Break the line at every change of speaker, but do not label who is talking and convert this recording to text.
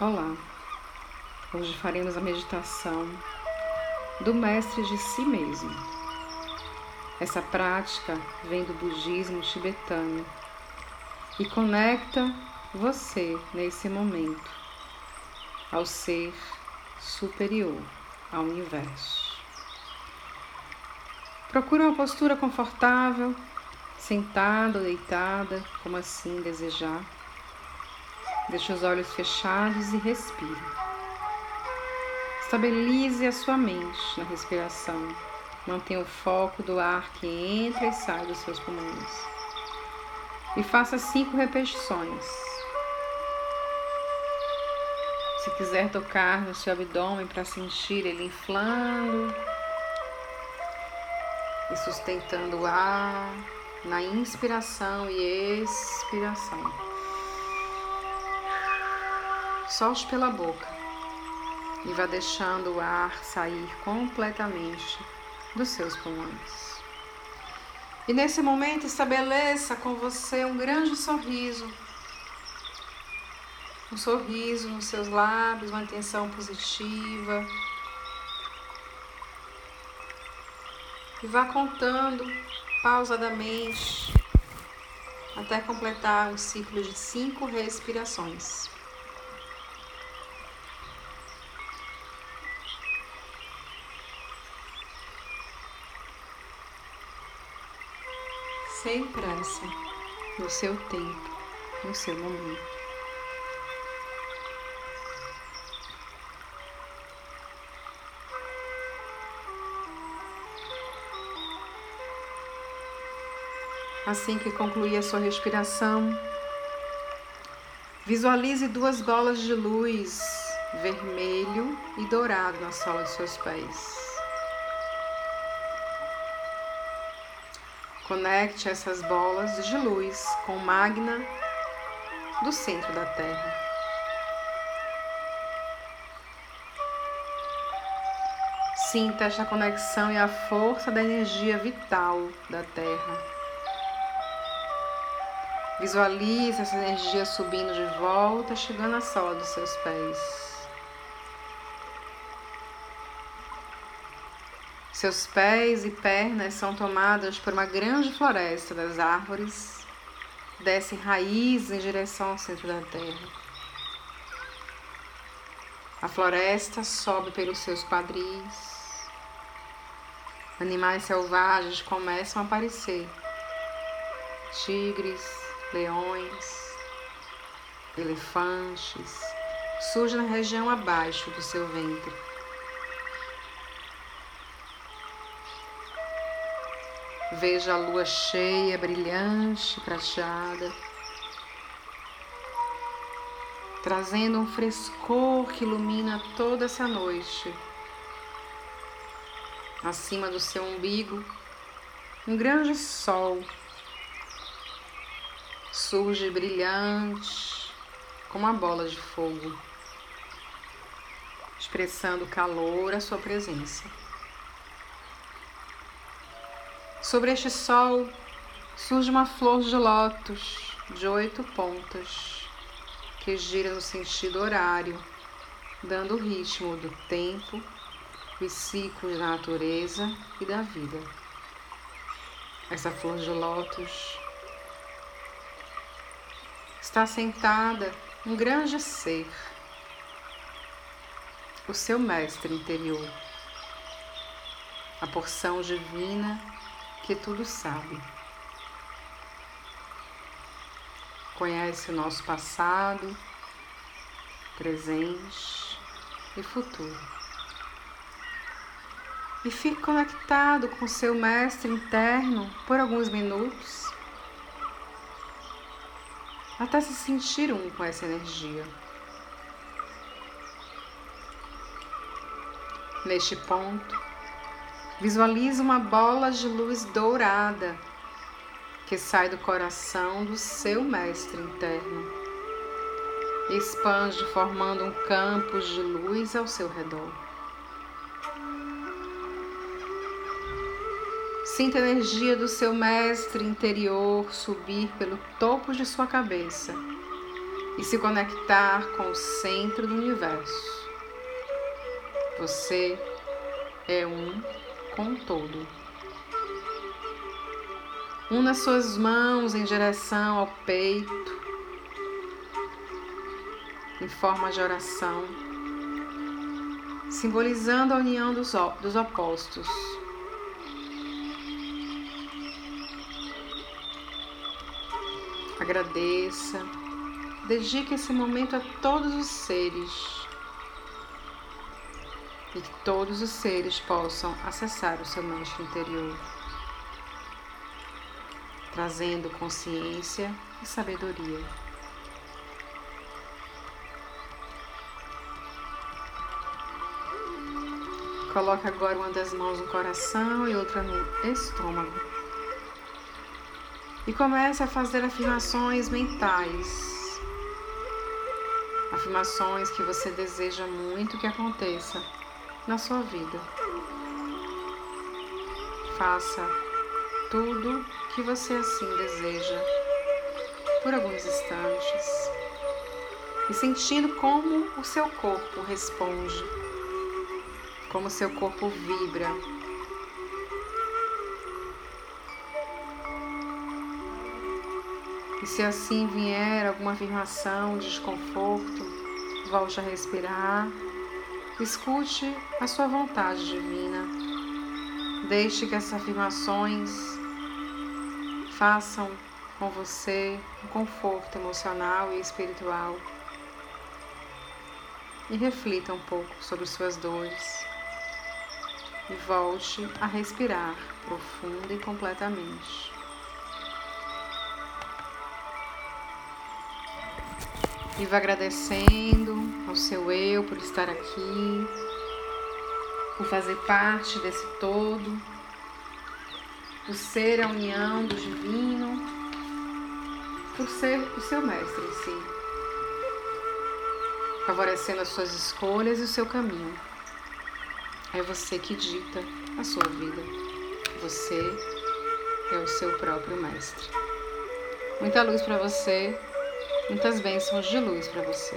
Olá, hoje faremos a meditação do Mestre de Si mesmo. Essa prática vem do budismo tibetano e conecta você nesse momento ao ser superior ao universo. Procure uma postura confortável, sentada ou deitada, como assim desejar Deixe os olhos fechados e respire. Estabilize a sua mente na respiração. Mantenha o foco do ar que entra e sai dos seus pulmões. E faça cinco repetições. Se quiser tocar no seu abdômen para sentir ele inflando e sustentando o ar na inspiração e expiração. Solte pela boca e vá deixando o ar sair completamente dos seus pulmões. E nesse momento estabeleça com você um grande sorriso. Um sorriso nos seus lábios, uma atenção positiva. E vá contando pausadamente até completar um ciclo de cinco respirações. Sem pressa, no seu tempo, no seu momento. Assim que concluir a sua respiração, visualize duas bolas de luz vermelho e dourado na sola de seus pés. Conecte essas bolas de luz com magna do centro da Terra. Sinta esta conexão e a força da energia vital da Terra. Visualize essa energia subindo de volta, chegando à sola dos seus pés. Seus pés e pernas são tomadas por uma grande floresta das árvores, descem raízes em direção ao centro da terra. A floresta sobe pelos seus quadris. Animais selvagens começam a aparecer: tigres, leões, elefantes, surgem na região abaixo do seu ventre. Veja a lua cheia, brilhante, prateada, trazendo um frescor que ilumina toda essa noite. Acima do seu umbigo, um grande sol surge brilhante como uma bola de fogo, expressando calor à sua presença. Sobre este sol surge uma flor de lótus de oito pontas que gira no sentido horário, dando o ritmo do tempo, os ciclos da natureza e da vida. Essa flor de lótus está sentada um grande ser, o seu mestre interior, a porção divina que tudo sabe. Conhece o nosso passado, presente e futuro. E fique conectado com seu mestre interno por alguns minutos, até se sentir um com essa energia. Neste ponto, Visualize uma bola de luz dourada que sai do coração do seu mestre interno expande, formando um campo de luz ao seu redor. Sinta a energia do seu mestre interior subir pelo topo de sua cabeça, e se conectar com o centro do universo. Você é um com todo. Una suas mãos em direção ao peito, em forma de oração, simbolizando a união dos, dos opostos. Agradeça, dedique esse momento a todos os seres e que todos os seres possam acessar o seu mestre interior, trazendo consciência e sabedoria. Coloque agora uma das mãos no coração e outra no estômago. E comece a fazer afirmações mentais. Afirmações que você deseja muito que aconteça na sua vida. Faça tudo que você assim deseja por alguns instantes e sentindo como o seu corpo responde, como o seu corpo vibra. E se assim vier alguma afirmação de desconforto, volte a respirar Escute a sua vontade divina. Deixe que essas afirmações façam com você um conforto emocional e espiritual. E reflita um pouco sobre suas dores. E volte a respirar profunda e completamente. Viva agradecendo ao seu eu por estar aqui, por fazer parte desse todo, por ser a união do divino, por ser o seu mestre em si, favorecendo as suas escolhas e o seu caminho. É você que dita a sua vida. Você é o seu próprio mestre. Muita luz para você Muitas bênçãos de luz para você.